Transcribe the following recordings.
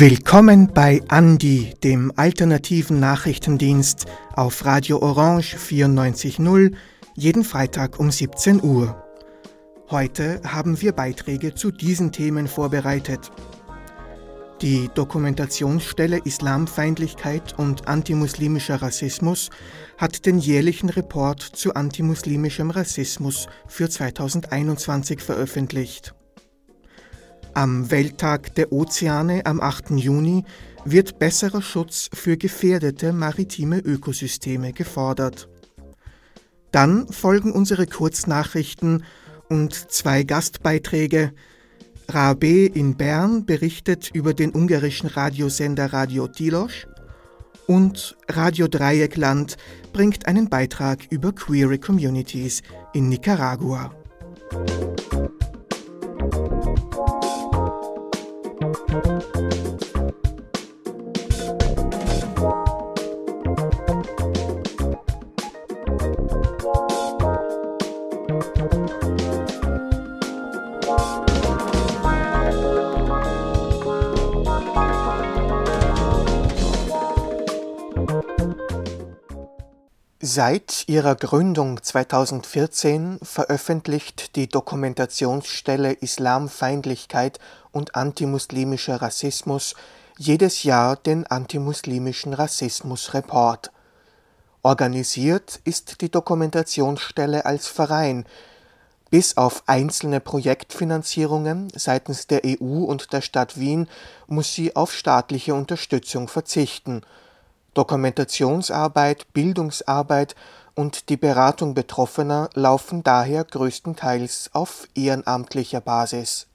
Willkommen bei Andi, dem alternativen Nachrichtendienst auf Radio Orange 94.0, jeden Freitag um 17 Uhr. Heute haben wir Beiträge zu diesen Themen vorbereitet. Die Dokumentationsstelle Islamfeindlichkeit und antimuslimischer Rassismus hat den jährlichen Report zu antimuslimischem Rassismus für 2021 veröffentlicht. Am Welttag der Ozeane am 8. Juni wird besserer Schutz für gefährdete maritime Ökosysteme gefordert. Dann folgen unsere Kurznachrichten und zwei Gastbeiträge. Rabe in Bern berichtet über den ungarischen Radiosender Radio Tilos und Radio Dreieckland bringt einen Beitrag über queere Communities in Nicaragua. Seit ihrer Gründung 2014 veröffentlicht die Dokumentationsstelle Islamfeindlichkeit und antimuslimischer Rassismus jedes Jahr den antimuslimischen Rassismus-Report. Organisiert ist die Dokumentationsstelle als Verein. Bis auf einzelne Projektfinanzierungen seitens der EU und der Stadt Wien muss sie auf staatliche Unterstützung verzichten – Dokumentationsarbeit, Bildungsarbeit und die Beratung Betroffener laufen daher größtenteils auf ehrenamtlicher Basis.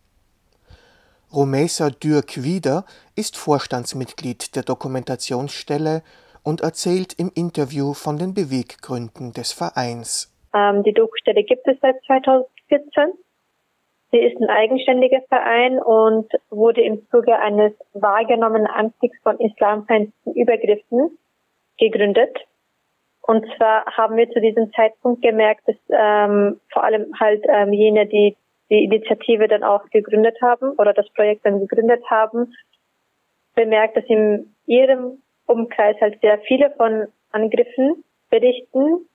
Rumesa Dürk-Wieder ist Vorstandsmitglied der Dokumentationsstelle und erzählt im Interview von den Beweggründen des Vereins. Ähm, die Doku-Stelle gibt es seit 2014. Sie ist ein eigenständiger Verein und wurde im Zuge eines wahrgenommenen Anstiegs von islamfeindlichen Übergriffen gegründet. Und zwar haben wir zu diesem Zeitpunkt gemerkt, dass ähm, vor allem halt ähm, jene, die die Initiative dann auch gegründet haben oder das Projekt dann gegründet haben, bemerkt, dass in ihrem Umkreis halt sehr viele von Angriffen berichten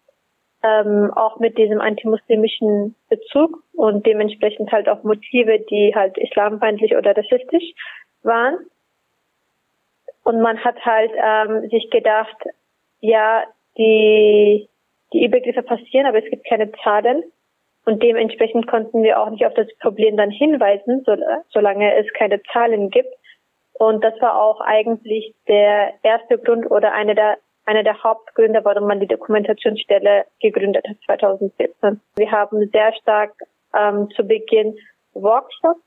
ähm, auch mit diesem antimuslimischen Bezug und dementsprechend halt auch Motive, die halt islamfeindlich oder rassistisch waren. Und man hat halt ähm, sich gedacht, ja, die, die Übergriffe passieren, aber es gibt keine Zahlen. Und dementsprechend konnten wir auch nicht auf das Problem dann hinweisen, so, solange es keine Zahlen gibt. Und das war auch eigentlich der erste Grund oder eine der einer der Hauptgründe, warum man die Dokumentationsstelle gegründet hat 2014. Wir haben sehr stark ähm, zu Beginn Workshops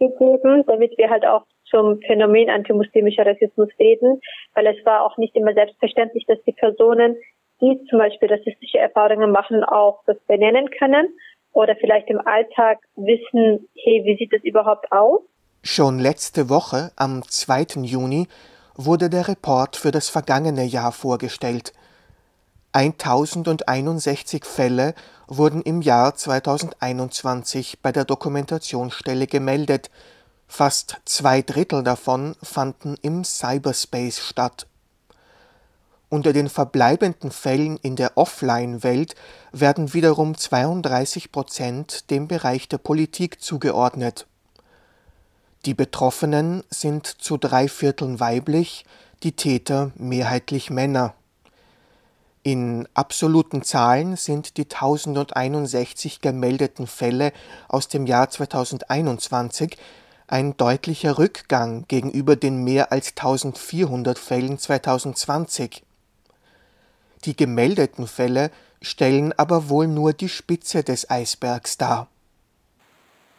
gegeben, damit wir halt auch zum Phänomen antimuslimischer Rassismus reden, weil es war auch nicht immer selbstverständlich, dass die Personen, die zum Beispiel rassistische Erfahrungen machen, auch das benennen können oder vielleicht im Alltag wissen, hey, wie sieht das überhaupt aus? Schon letzte Woche, am 2. Juni, wurde der Report für das vergangene Jahr vorgestellt. 1061 Fälle wurden im Jahr 2021 bei der Dokumentationsstelle gemeldet, fast zwei Drittel davon fanden im Cyberspace statt. Unter den verbleibenden Fällen in der Offline-Welt werden wiederum 32 Prozent dem Bereich der Politik zugeordnet. Die Betroffenen sind zu drei Vierteln weiblich, die Täter mehrheitlich Männer. In absoluten Zahlen sind die 1061 gemeldeten Fälle aus dem Jahr 2021 ein deutlicher Rückgang gegenüber den mehr als 1400 Fällen 2020. Die gemeldeten Fälle stellen aber wohl nur die Spitze des Eisbergs dar.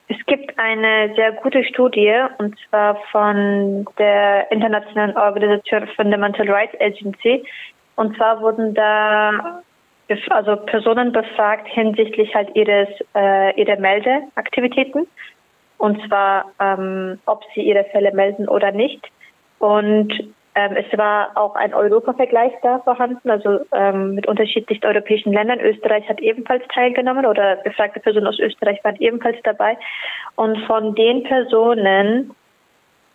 Es gibt eine sehr gute Studie und zwar von der internationalen Organisation Fundamental Rights Agency. Und zwar wurden da also Personen befragt hinsichtlich halt ihres äh, ihrer Meldeaktivitäten und zwar ähm, ob sie ihre Fälle melden oder nicht. Und ähm, es war auch ein Europa-Vergleich da vorhanden, also ähm, mit unterschiedlichen europäischen Ländern. Österreich hat ebenfalls teilgenommen oder befragte Personen aus Österreich waren ebenfalls dabei. Und von den Personen,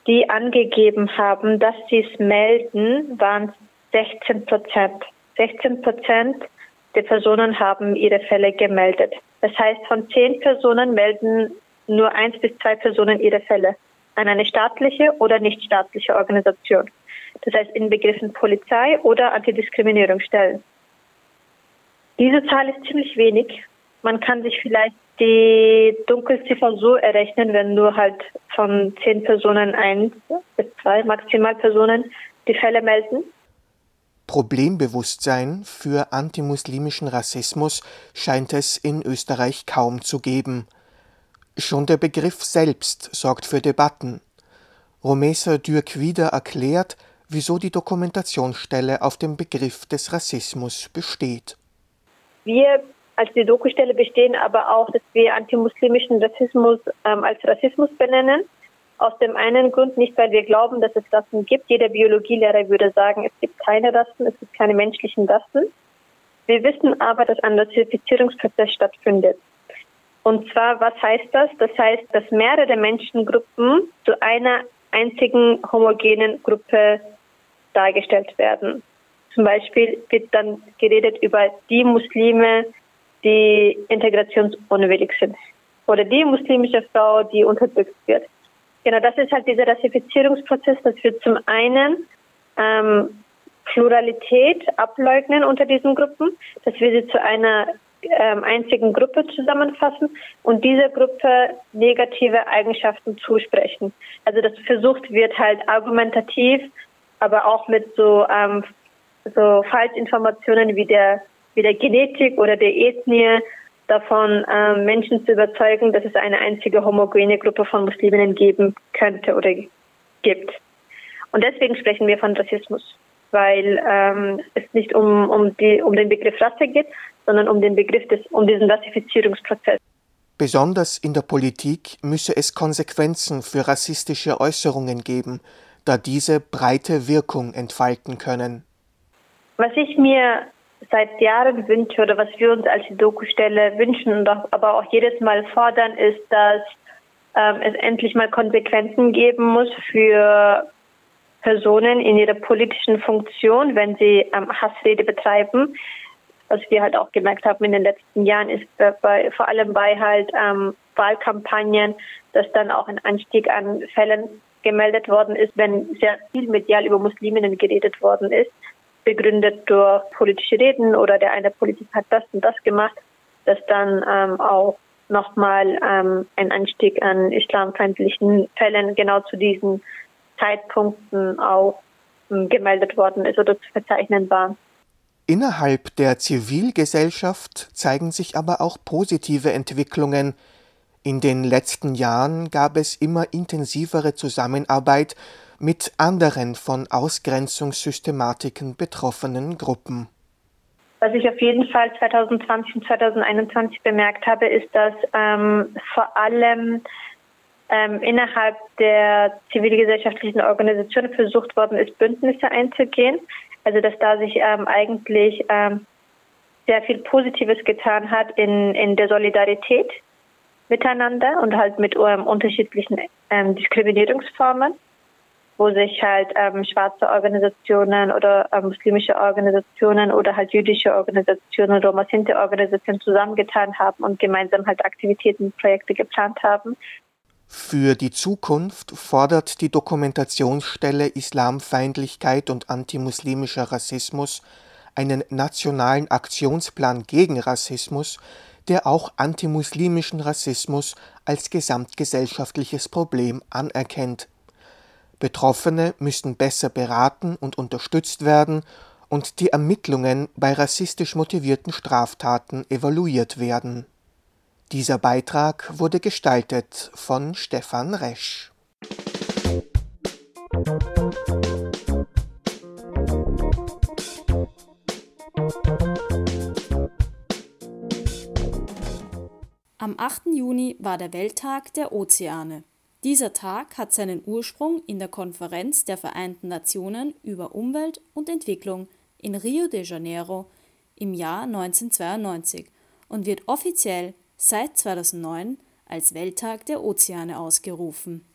die angegeben haben, dass sie es melden, waren 16 Prozent. 16 Prozent der Personen haben ihre Fälle gemeldet. Das heißt, von zehn Personen melden nur eins bis zwei Personen ihre Fälle an eine staatliche oder nichtstaatliche Organisation. Das heißt in Begriffen Polizei oder Antidiskriminierungsstellen. Diese Zahl ist ziemlich wenig. Man kann sich vielleicht die Dunkelziffer so errechnen, wenn nur halt von zehn Personen eins bis zwei maximal Personen die Fälle melden. Problembewusstsein für antimuslimischen Rassismus scheint es in Österreich kaum zu geben. Schon der Begriff selbst sorgt für Debatten. Romesa Dürk-Wieder erklärt, wieso die Dokumentationsstelle auf dem Begriff des Rassismus besteht. Wir als die Dokustelle bestehen aber auch, dass wir antimuslimischen Rassismus ähm, als Rassismus benennen. Aus dem einen Grund nicht, weil wir glauben, dass es Rassen gibt. Jeder Biologielehrer würde sagen, es gibt keine Rassen, es gibt keine menschlichen Rassen. Wir wissen aber, dass ein Rassifizierungsprozess stattfindet. Und zwar, was heißt das? Das heißt, dass mehrere Menschengruppen zu einer einzigen homogenen Gruppe dargestellt werden. Zum Beispiel wird dann geredet über die Muslime, die integrationsunwillig sind. Oder die muslimische Frau, die unterdrückt wird. Genau, das ist halt dieser Rassifizierungsprozess, dass wir zum einen ähm, Pluralität ableugnen unter diesen Gruppen, dass wir sie zu einer ähm, einzigen Gruppe zusammenfassen und dieser Gruppe negative Eigenschaften zusprechen. Also das versucht wird halt argumentativ, aber auch mit so ähm, so Falschinformationen wie der wie der Genetik oder der Ethnie davon äh, Menschen zu überzeugen, dass es eine einzige homogene Gruppe von Musliminnen geben könnte oder gibt. Und deswegen sprechen wir von Rassismus, weil ähm, es nicht um, um, die, um den Begriff Rasse geht, sondern um den Begriff des, um diesen Rassifizierungsprozess. Besonders in der Politik müsse es Konsequenzen für rassistische Äußerungen geben, da diese breite Wirkung entfalten können. Was ich mir seit Jahren wünsche oder was wir uns als Doku-Stelle wünschen und aber auch jedes Mal fordern, ist, dass ähm, es endlich mal Konsequenzen geben muss für Personen in ihrer politischen Funktion, wenn sie ähm, Hassrede betreiben. Was wir halt auch gemerkt haben in den letzten Jahren, ist bei, vor allem bei halt ähm, Wahlkampagnen, dass dann auch ein Anstieg an Fällen gemeldet worden ist, wenn sehr viel medial über Musliminnen geredet worden ist begründet durch politische Reden oder der eine Politiker hat das und das gemacht, dass dann ähm, auch nochmal ähm, ein Anstieg an islamfeindlichen Fällen genau zu diesen Zeitpunkten auch ähm, gemeldet worden ist oder zu verzeichnen war. Innerhalb der Zivilgesellschaft zeigen sich aber auch positive Entwicklungen. In den letzten Jahren gab es immer intensivere Zusammenarbeit mit anderen von Ausgrenzungssystematiken betroffenen Gruppen. Was ich auf jeden Fall 2020 und 2021 bemerkt habe, ist, dass ähm, vor allem ähm, innerhalb der zivilgesellschaftlichen Organisationen versucht worden ist, Bündnisse einzugehen. Also dass da sich ähm, eigentlich ähm, sehr viel Positives getan hat in, in der Solidarität miteinander und halt mit ähm, unterschiedlichen ähm, Diskriminierungsformen wo sich halt ähm, schwarze Organisationen oder ähm, muslimische Organisationen oder halt jüdische Organisationen, Roma Sinti Organisationen zusammengetan haben und gemeinsam halt Aktivitäten, Projekte geplant haben. Für die Zukunft fordert die Dokumentationsstelle Islamfeindlichkeit und antimuslimischer Rassismus einen nationalen Aktionsplan gegen Rassismus, der auch antimuslimischen Rassismus als gesamtgesellschaftliches Problem anerkennt. Betroffene müssten besser beraten und unterstützt werden und die Ermittlungen bei rassistisch motivierten Straftaten evaluiert werden. Dieser Beitrag wurde gestaltet von Stefan Resch. Am 8. Juni war der Welttag der Ozeane. Dieser Tag hat seinen Ursprung in der Konferenz der Vereinten Nationen über Umwelt und Entwicklung in Rio de Janeiro im Jahr 1992 und wird offiziell seit 2009 als Welttag der Ozeane ausgerufen.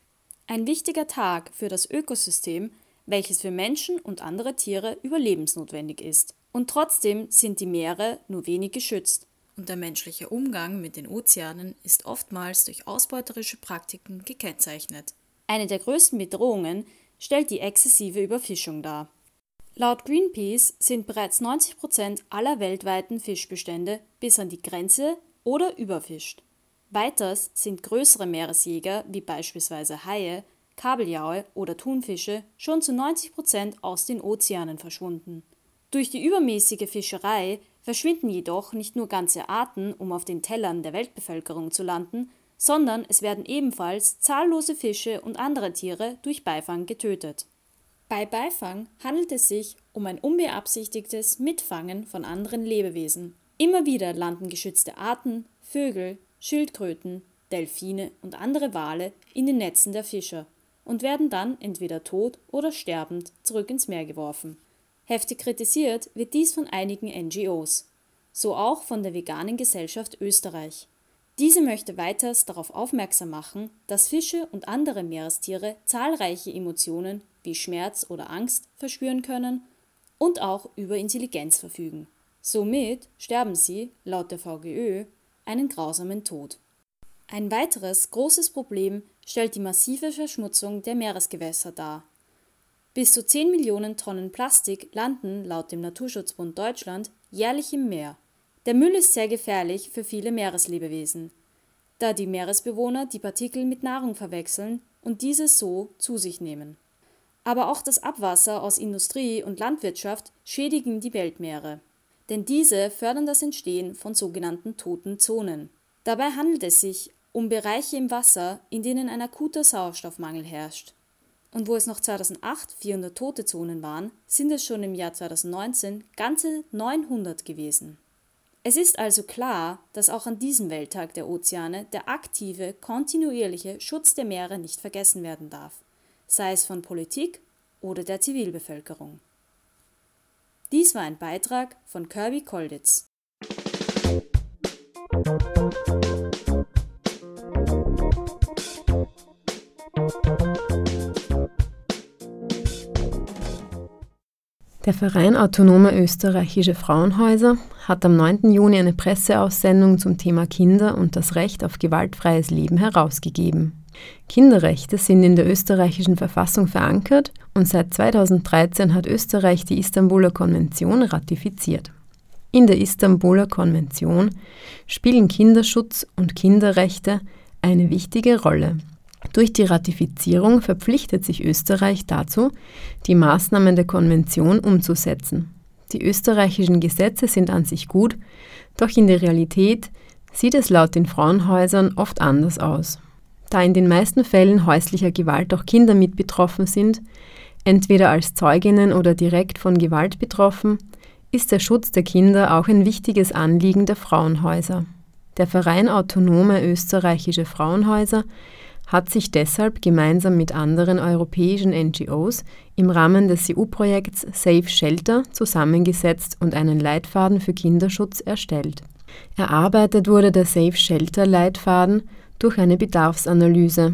Ein wichtiger Tag für das Ökosystem, welches für Menschen und andere Tiere überlebensnotwendig ist. Und trotzdem sind die Meere nur wenig geschützt. Und der menschliche Umgang mit den Ozeanen ist oftmals durch ausbeuterische Praktiken gekennzeichnet. Eine der größten Bedrohungen stellt die exzessive Überfischung dar. Laut Greenpeace sind bereits 90 Prozent aller weltweiten Fischbestände bis an die Grenze oder überfischt. Weiters sind größere Meeresjäger wie beispielsweise Haie, Kabeljaue oder Thunfische schon zu 90 Prozent aus den Ozeanen verschwunden. Durch die übermäßige Fischerei verschwinden jedoch nicht nur ganze Arten, um auf den Tellern der Weltbevölkerung zu landen, sondern es werden ebenfalls zahllose Fische und andere Tiere durch Beifang getötet. Bei Beifang handelt es sich um ein unbeabsichtigtes Mitfangen von anderen Lebewesen. Immer wieder landen geschützte Arten, Vögel, Schildkröten, Delfine und andere Wale in den Netzen der Fischer und werden dann entweder tot oder sterbend zurück ins Meer geworfen. Heftig kritisiert wird dies von einigen NGOs, so auch von der Veganen Gesellschaft Österreich. Diese möchte weiters darauf aufmerksam machen, dass Fische und andere Meerestiere zahlreiche Emotionen wie Schmerz oder Angst verspüren können und auch über Intelligenz verfügen. Somit sterben sie, laut der VGÖ, einen grausamen Tod. Ein weiteres großes Problem stellt die massive Verschmutzung der Meeresgewässer dar. Bis zu 10 Millionen Tonnen Plastik landen laut dem Naturschutzbund Deutschland jährlich im Meer. Der Müll ist sehr gefährlich für viele Meereslebewesen, da die Meeresbewohner die Partikel mit Nahrung verwechseln und diese so zu sich nehmen. Aber auch das Abwasser aus Industrie und Landwirtschaft schädigen die Weltmeere. Denn diese fördern das Entstehen von sogenannten toten Zonen. Dabei handelt es sich um Bereiche im Wasser, in denen ein akuter Sauerstoffmangel herrscht. Und wo es noch 2008 400 tote Zonen waren, sind es schon im Jahr 2019 ganze 900 gewesen. Es ist also klar, dass auch an diesem Welttag der Ozeane der aktive, kontinuierliche Schutz der Meere nicht vergessen werden darf sei es von Politik oder der Zivilbevölkerung. Dies war ein Beitrag von Kirby Kolditz. Der Verein Autonome Österreichische Frauenhäuser hat am 9. Juni eine Presseaussendung zum Thema Kinder und das Recht auf gewaltfreies Leben herausgegeben. Kinderrechte sind in der österreichischen Verfassung verankert und seit 2013 hat Österreich die Istanbuler Konvention ratifiziert. In der Istanbuler Konvention spielen Kinderschutz und Kinderrechte eine wichtige Rolle. Durch die Ratifizierung verpflichtet sich Österreich dazu, die Maßnahmen der Konvention umzusetzen. Die österreichischen Gesetze sind an sich gut, doch in der Realität sieht es laut den Frauenhäusern oft anders aus. Da in den meisten Fällen häuslicher Gewalt auch Kinder mit betroffen sind, entweder als Zeuginnen oder direkt von Gewalt betroffen, ist der Schutz der Kinder auch ein wichtiges Anliegen der Frauenhäuser. Der Verein Autonome Österreichische Frauenhäuser hat sich deshalb gemeinsam mit anderen europäischen NGOs im Rahmen des EU-Projekts Safe Shelter zusammengesetzt und einen Leitfaden für Kinderschutz erstellt. Erarbeitet wurde der Safe Shelter Leitfaden durch eine Bedarfsanalyse.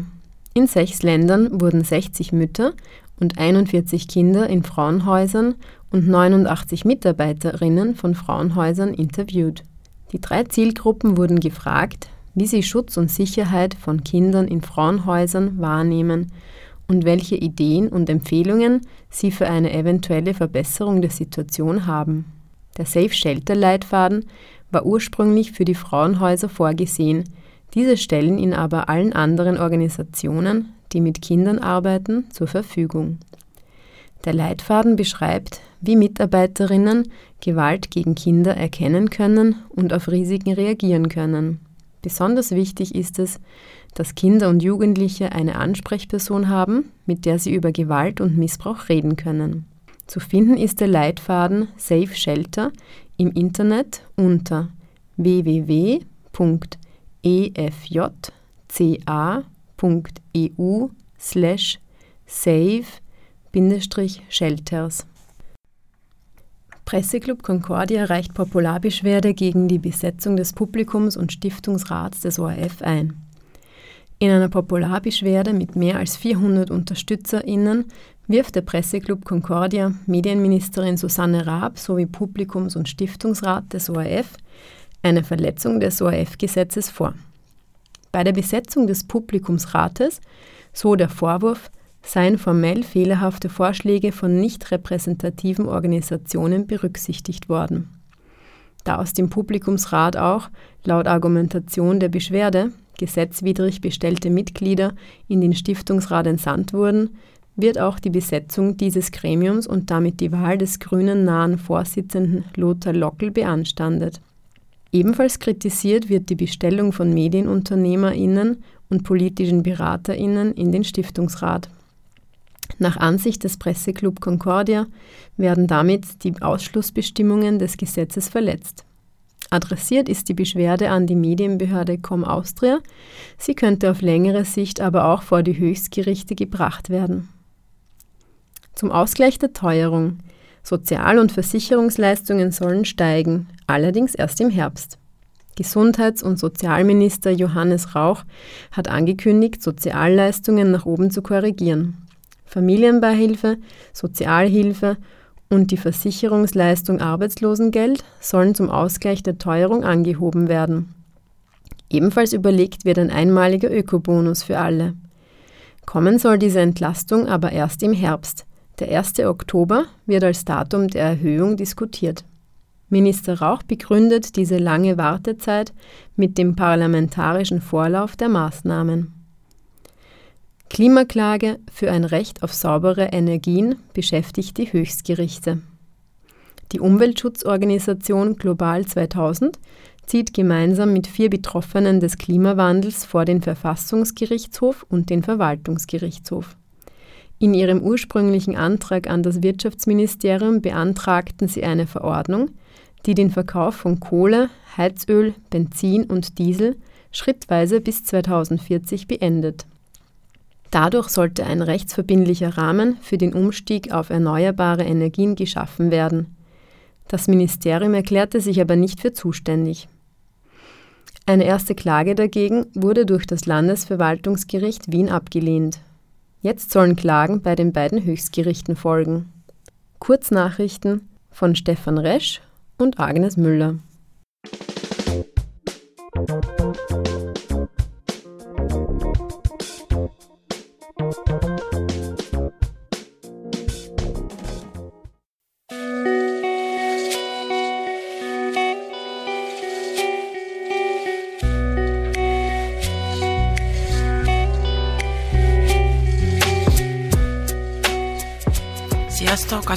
In sechs Ländern wurden 60 Mütter und 41 Kinder in Frauenhäusern und 89 Mitarbeiterinnen von Frauenhäusern interviewt. Die drei Zielgruppen wurden gefragt, wie sie Schutz und Sicherheit von Kindern in Frauenhäusern wahrnehmen und welche Ideen und Empfehlungen sie für eine eventuelle Verbesserung der Situation haben. Der Safe Shelter Leitfaden war ursprünglich für die Frauenhäuser vorgesehen, diese stellen ihn aber allen anderen Organisationen, die mit Kindern arbeiten, zur Verfügung. Der Leitfaden beschreibt, wie Mitarbeiterinnen Gewalt gegen Kinder erkennen können und auf Risiken reagieren können. Besonders wichtig ist es, dass Kinder und Jugendliche eine Ansprechperson haben, mit der sie über Gewalt und Missbrauch reden können. Zu finden ist der Leitfaden Safe Shelter im Internet unter www efjca.eu slash save-shelters. Presseclub Concordia reicht Popularbeschwerde gegen die Besetzung des Publikums und Stiftungsrats des ORF ein. In einer Popularbeschwerde mit mehr als 400 UnterstützerInnen wirft der Presseclub Concordia Medienministerin Susanne Raab sowie Publikums- und Stiftungsrat des ORF eine Verletzung des ORF-Gesetzes vor. Bei der Besetzung des Publikumsrates, so der Vorwurf, seien formell fehlerhafte Vorschläge von nicht repräsentativen Organisationen berücksichtigt worden. Da aus dem Publikumsrat auch, laut Argumentation der Beschwerde, gesetzwidrig bestellte Mitglieder in den Stiftungsrat entsandt wurden, wird auch die Besetzung dieses Gremiums und damit die Wahl des grünen nahen Vorsitzenden Lothar Lockel beanstandet. Ebenfalls kritisiert wird die Bestellung von Medienunternehmerinnen und politischen Beraterinnen in den Stiftungsrat. Nach Ansicht des Presseclub Concordia werden damit die Ausschlussbestimmungen des Gesetzes verletzt. Adressiert ist die Beschwerde an die Medienbehörde Com Austria. Sie könnte auf längere Sicht aber auch vor die Höchstgerichte gebracht werden. Zum Ausgleich der Teuerung. Sozial- und Versicherungsleistungen sollen steigen, allerdings erst im Herbst. Gesundheits- und Sozialminister Johannes Rauch hat angekündigt, Sozialleistungen nach oben zu korrigieren. Familienbeihilfe, Sozialhilfe und die Versicherungsleistung Arbeitslosengeld sollen zum Ausgleich der Teuerung angehoben werden. Ebenfalls überlegt wird ein einmaliger Ökobonus für alle. Kommen soll diese Entlastung aber erst im Herbst. Der 1. Oktober wird als Datum der Erhöhung diskutiert. Minister Rauch begründet diese lange Wartezeit mit dem parlamentarischen Vorlauf der Maßnahmen. Klimaklage für ein Recht auf saubere Energien beschäftigt die Höchstgerichte. Die Umweltschutzorganisation Global 2000 zieht gemeinsam mit vier Betroffenen des Klimawandels vor den Verfassungsgerichtshof und den Verwaltungsgerichtshof. In ihrem ursprünglichen Antrag an das Wirtschaftsministerium beantragten sie eine Verordnung, die den Verkauf von Kohle, Heizöl, Benzin und Diesel schrittweise bis 2040 beendet. Dadurch sollte ein rechtsverbindlicher Rahmen für den Umstieg auf erneuerbare Energien geschaffen werden. Das Ministerium erklärte sich aber nicht für zuständig. Eine erste Klage dagegen wurde durch das Landesverwaltungsgericht Wien abgelehnt. Jetzt sollen Klagen bei den beiden Höchstgerichten folgen. Kurznachrichten von Stefan Resch und Agnes Müller.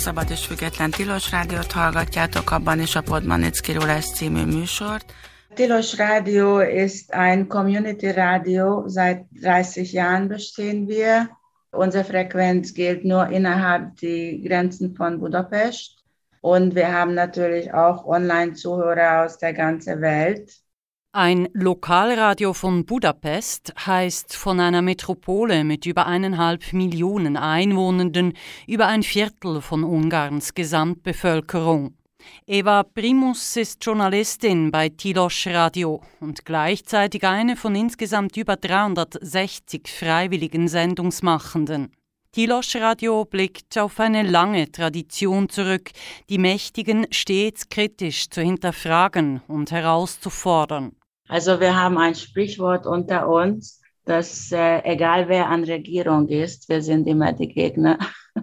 Szabad és Független Tilos Rádiót hallgatjátok, abban is a Podmanicki lesz című műsort. Tilos Radio ist ein Community Radio. Seit 30 Jahren bestehen wir. Unsere Frequenz gilt nur innerhalb die Grenzen von Budapest. Und wir haben natürlich auch Online-Zuhörer aus der ganzen Welt. Ein Lokalradio von Budapest heißt von einer Metropole mit über eineinhalb Millionen Einwohnenden über ein Viertel von Ungarns Gesamtbevölkerung. Eva Primus ist Journalistin bei Tilos Radio und gleichzeitig eine von insgesamt über 360 freiwilligen Sendungsmachenden. Tilos Radio blickt auf eine lange Tradition zurück, die Mächtigen stets kritisch zu hinterfragen und herauszufordern. Also wir haben ein Sprichwort unter uns, dass äh, egal wer an Regierung ist, wir sind immer die Gegner.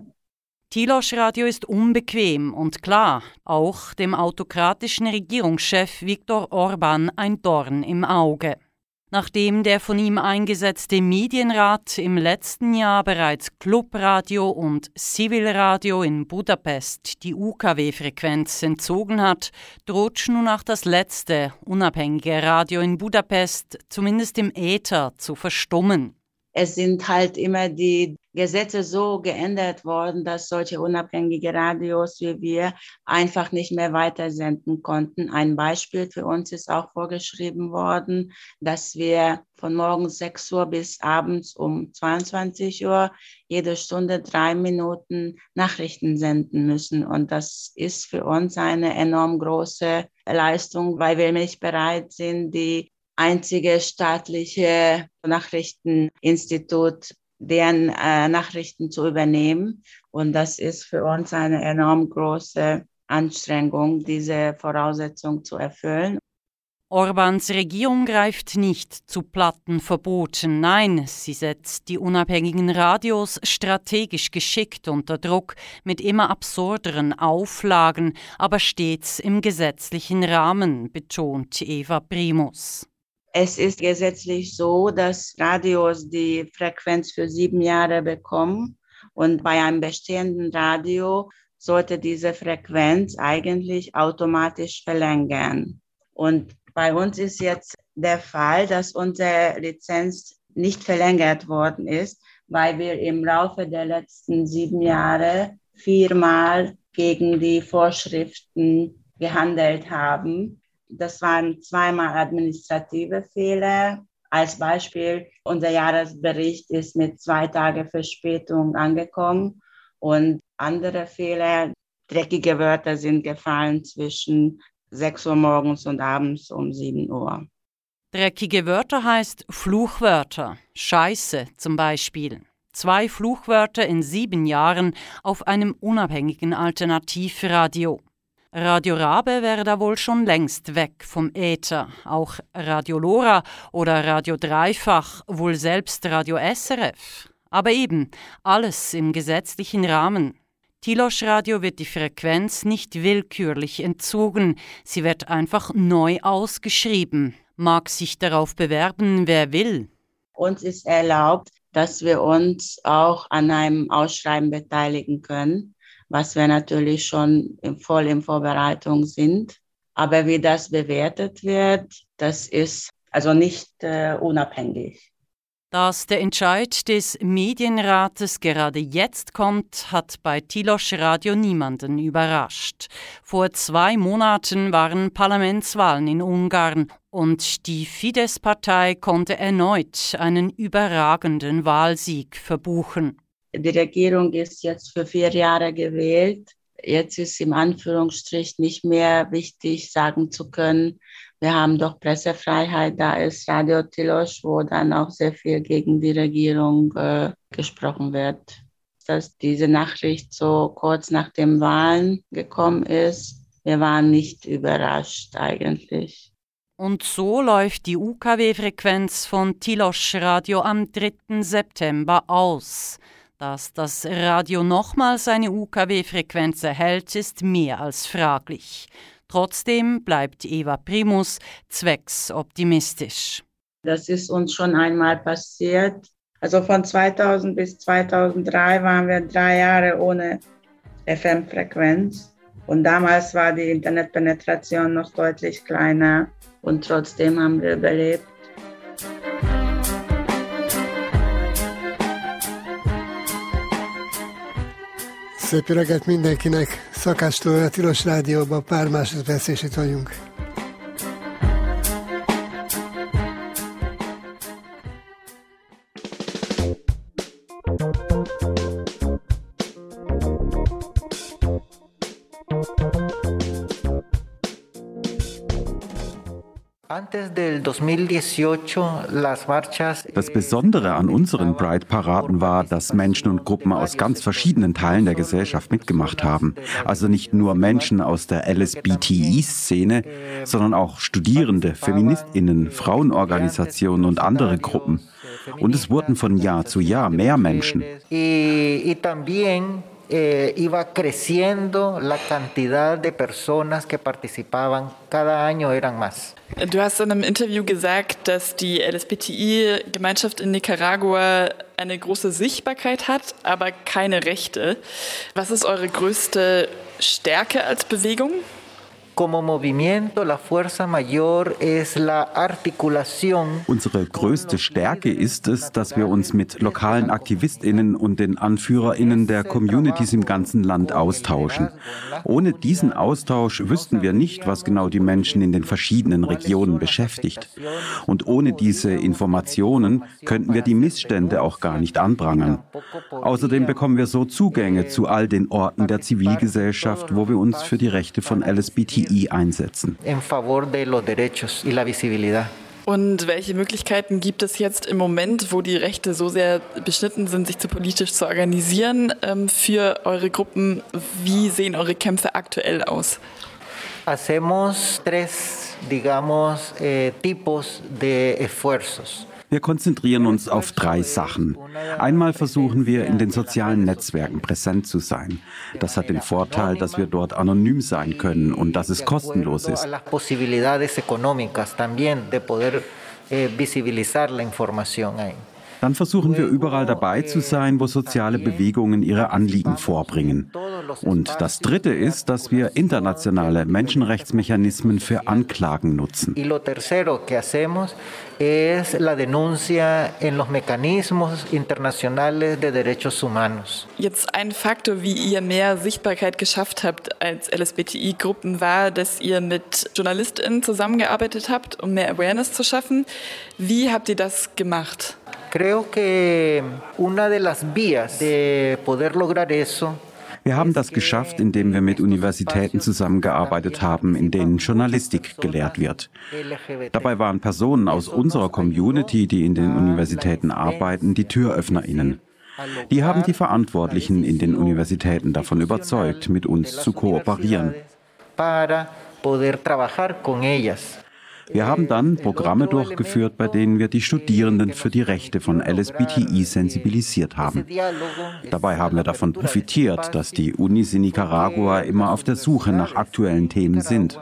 Tilos Radio ist unbequem und klar, auch dem autokratischen Regierungschef Viktor Orban ein Dorn im Auge. Nachdem der von ihm eingesetzte Medienrat im letzten Jahr bereits Clubradio und Civilradio in Budapest die UKW-Frequenz entzogen hat, droht nun auch das letzte unabhängige Radio in Budapest, zumindest im Äther, zu verstummen es sind halt immer die Gesetze so geändert worden, dass solche unabhängige Radios wie wir einfach nicht mehr weitersenden konnten. Ein Beispiel für uns ist auch vorgeschrieben worden, dass wir von morgens 6 Uhr bis abends um 22 Uhr jede Stunde drei Minuten Nachrichten senden müssen. Und das ist für uns eine enorm große Leistung, weil wir nicht bereit sind, die einzige staatliche Nachrichteninstitut, deren äh, Nachrichten zu übernehmen. Und das ist für uns eine enorm große Anstrengung, diese Voraussetzung zu erfüllen. Orbans Regierung greift nicht zu Plattenverboten, nein, sie setzt die unabhängigen Radios strategisch geschickt unter Druck mit immer absurderen Auflagen, aber stets im gesetzlichen Rahmen, betont Eva Primus. Es ist gesetzlich so, dass Radios die Frequenz für sieben Jahre bekommen und bei einem bestehenden Radio sollte diese Frequenz eigentlich automatisch verlängern. Und bei uns ist jetzt der Fall, dass unsere Lizenz nicht verlängert worden ist, weil wir im Laufe der letzten sieben Jahre viermal gegen die Vorschriften gehandelt haben. Das waren zweimal administrative Fehler. Als Beispiel, unser Jahresbericht ist mit zwei Tagen Verspätung angekommen und andere Fehler, dreckige Wörter sind gefallen zwischen 6 Uhr morgens und abends um 7 Uhr. Dreckige Wörter heißt Fluchwörter. Scheiße zum Beispiel. Zwei Fluchwörter in sieben Jahren auf einem unabhängigen Alternativradio. Radio Rabe wäre da wohl schon längst weg vom Äther. Auch Radio Lora oder Radio Dreifach, wohl selbst Radio SRF. Aber eben, alles im gesetzlichen Rahmen. Tilosch Radio wird die Frequenz nicht willkürlich entzogen, sie wird einfach neu ausgeschrieben. Mag sich darauf bewerben, wer will. Uns ist erlaubt, dass wir uns auch an einem Ausschreiben beteiligen können, was wir natürlich schon voll in Vorbereitung sind. Aber wie das bewertet wird, das ist also nicht äh, unabhängig. Dass der Entscheid des Medienrates gerade jetzt kommt, hat bei Tilosch Radio niemanden überrascht. Vor zwei Monaten waren Parlamentswahlen in Ungarn und die Fidesz-Partei konnte erneut einen überragenden Wahlsieg verbuchen. Die Regierung ist jetzt für vier Jahre gewählt. Jetzt ist im Anführungsstrich nicht mehr wichtig, sagen zu können, wir haben doch Pressefreiheit, da ist Radio Tilosch, wo dann auch sehr viel gegen die Regierung äh, gesprochen wird. Dass diese Nachricht so kurz nach den Wahlen gekommen ist, wir waren nicht überrascht eigentlich. Und so läuft die UKW-Frequenz von Tilosch Radio am 3. September aus. Dass das Radio nochmals eine UKW-Frequenz erhält, ist mehr als fraglich. Trotzdem bleibt Eva Primus zwecks optimistisch. Das ist uns schon einmal passiert. Also von 2000 bis 2003 waren wir drei Jahre ohne FM-Frequenz. Und damals war die Internetpenetration noch deutlich kleiner. Und trotzdem haben wir überlebt. Szép öreget mindenkinek! A Tilos Rádióban pár másodperc és itt vagyunk. Das Besondere an unseren Pride-Paraden war, dass Menschen und Gruppen aus ganz verschiedenen Teilen der Gesellschaft mitgemacht haben. Also nicht nur Menschen aus der LSBTI-Szene, sondern auch Studierende, Feministinnen, Frauenorganisationen und andere Gruppen. Und es wurden von Jahr zu Jahr mehr Menschen eh, iba creciendo la cantidad de personas que participaban. Cada año eran más. Du hast in einem Interview gesagt, dass die LSBTI-Gemeinschaft in Nicaragua eine große Sichtbarkeit hat, aber keine Rechte. Was ist eure größte Stärke als Bewegung? Como movimiento, la fuerza mayor es la articulación. Unsere größte Stärke ist es, dass wir uns mit lokalen AktivistInnen und den AnführerInnen der Communities im ganzen Land austauschen. Ohne diesen Austausch wüssten wir nicht, was genau die Menschen in den verschiedenen Regionen beschäftigt. Und ohne diese Informationen könnten wir die Missstände auch gar nicht anprangern. Außerdem bekommen wir so Zugänge zu all den Orten der Zivilgesellschaft, wo wir uns für die Rechte von LSBT einsetzen. Und welche Möglichkeiten gibt es jetzt im Moment, wo die Rechte so sehr beschnitten sind, sich zu politisch zu organisieren ähm, für eure Gruppen? Wie sehen eure Kämpfe aktuell aus? Hacemos tres, digamos, eh, tipos de esfuerzos. Wir konzentrieren uns auf drei Sachen. Einmal versuchen wir, in den sozialen Netzwerken präsent zu sein. Das hat den Vorteil, dass wir dort anonym sein können und dass es kostenlos ist. Dann versuchen wir überall dabei zu sein, wo soziale Bewegungen ihre Anliegen vorbringen. Und das Dritte ist, dass wir internationale Menschenrechtsmechanismen für Anklagen nutzen. es la denuncia en los mecanismos internacionales de derechos humanos. Jetzt ein Faktor, wie ihr mehr Sichtbarkeit geschafft habt als LSBTI-Gruppen, war, dass ihr mit JournalistInnen zusammengearbeitet habt, um mehr Awareness zu schaffen. Wie habt ihr das gemacht? Creo que una de las vías de poder lograr eso wir haben das geschafft, indem wir mit Universitäten zusammengearbeitet haben, in denen Journalistik gelehrt wird. Dabei waren Personen aus unserer Community, die in den Universitäten arbeiten, die Türöffnerinnen. Die haben die Verantwortlichen in den Universitäten davon überzeugt, mit uns zu kooperieren. Para poder trabajar con ellas. Wir haben dann Programme durchgeführt, bei denen wir die Studierenden für die Rechte von LSBTI sensibilisiert haben. Dabei haben wir davon profitiert, dass die Unis in Nicaragua immer auf der Suche nach aktuellen Themen sind.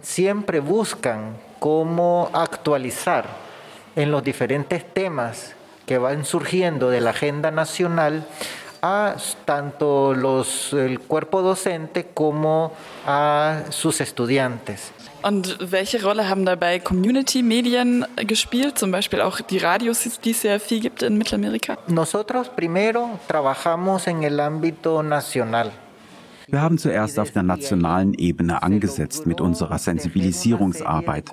Siempre buscan cómo actualizar en los diferentes temas que van surgiendo de la agenda nacional a tanto los, el cuerpo docente como a sus estudiantes. Und welche Rolle haben dabei Community-Medien gespielt, zum Beispiel auch die Radios, die es sehr viel gibt in Mittelamerika? Nosotros primero trabajamos en el ámbito nacional. Wir haben zuerst auf der nationalen Ebene angesetzt mit unserer Sensibilisierungsarbeit.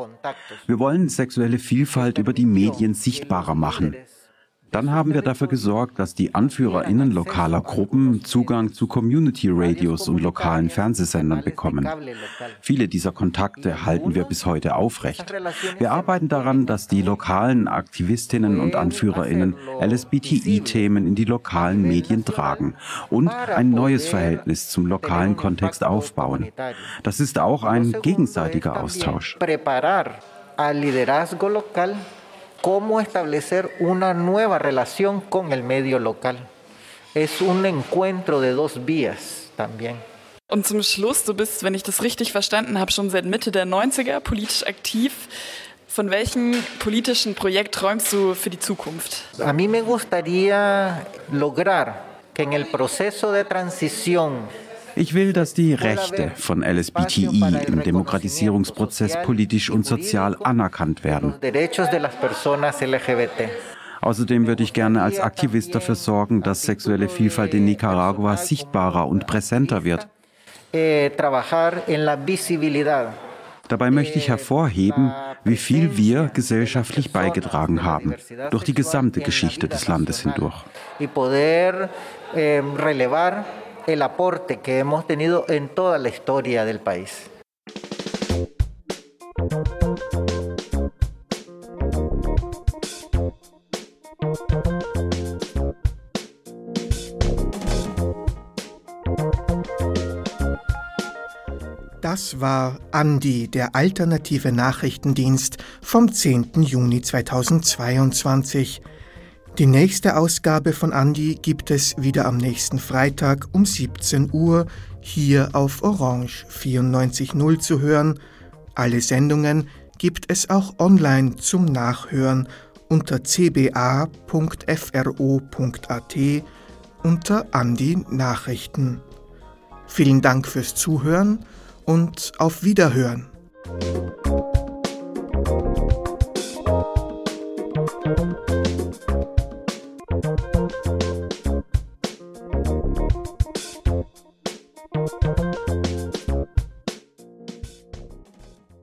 Wir wollen sexuelle Vielfalt über die Medien sichtbarer machen. Dann haben wir dafür gesorgt, dass die AnführerInnen lokaler Gruppen Zugang zu Community-Radios und lokalen Fernsehsendern bekommen. Viele dieser Kontakte halten wir bis heute aufrecht. Wir arbeiten daran, dass die lokalen Aktivistinnen und AnführerInnen LSBTI-Themen in die lokalen Medien tragen und ein neues Verhältnis zum lokalen Kontext aufbauen. Das ist auch ein gegenseitiger Austausch cómo establecer una nueva relación con el medio local. Es un encuentro de dos vías también. Und zum Schluss, du bist, wenn ich das richtig verstanden habe, schon seit Mitte der 90er politisch aktiv. Von welchem politischen Projekt träumst du für die Zukunft? A mí me gustaría lograr que en el proceso de transición ich will, dass die Rechte von LSBTI im Demokratisierungsprozess politisch und sozial anerkannt werden. Außerdem würde ich gerne als Aktivist dafür sorgen, dass sexuelle Vielfalt in Nicaragua sichtbarer und präsenter wird. Eh, Dabei möchte ich hervorheben, wie viel wir gesellschaftlich beigetragen haben, durch die gesamte Geschichte des Landes hindurch el aporte que hemos tenido en toda la historia del país. Das war Andi, der alternative Nachrichtendienst vom 10. Juni 2022. Die nächste Ausgabe von Andi gibt es wieder am nächsten Freitag um 17 Uhr hier auf Orange 94.0 zu hören. Alle Sendungen gibt es auch online zum Nachhören unter cba.fro.at unter Andi Nachrichten. Vielen Dank fürs Zuhören und auf Wiederhören.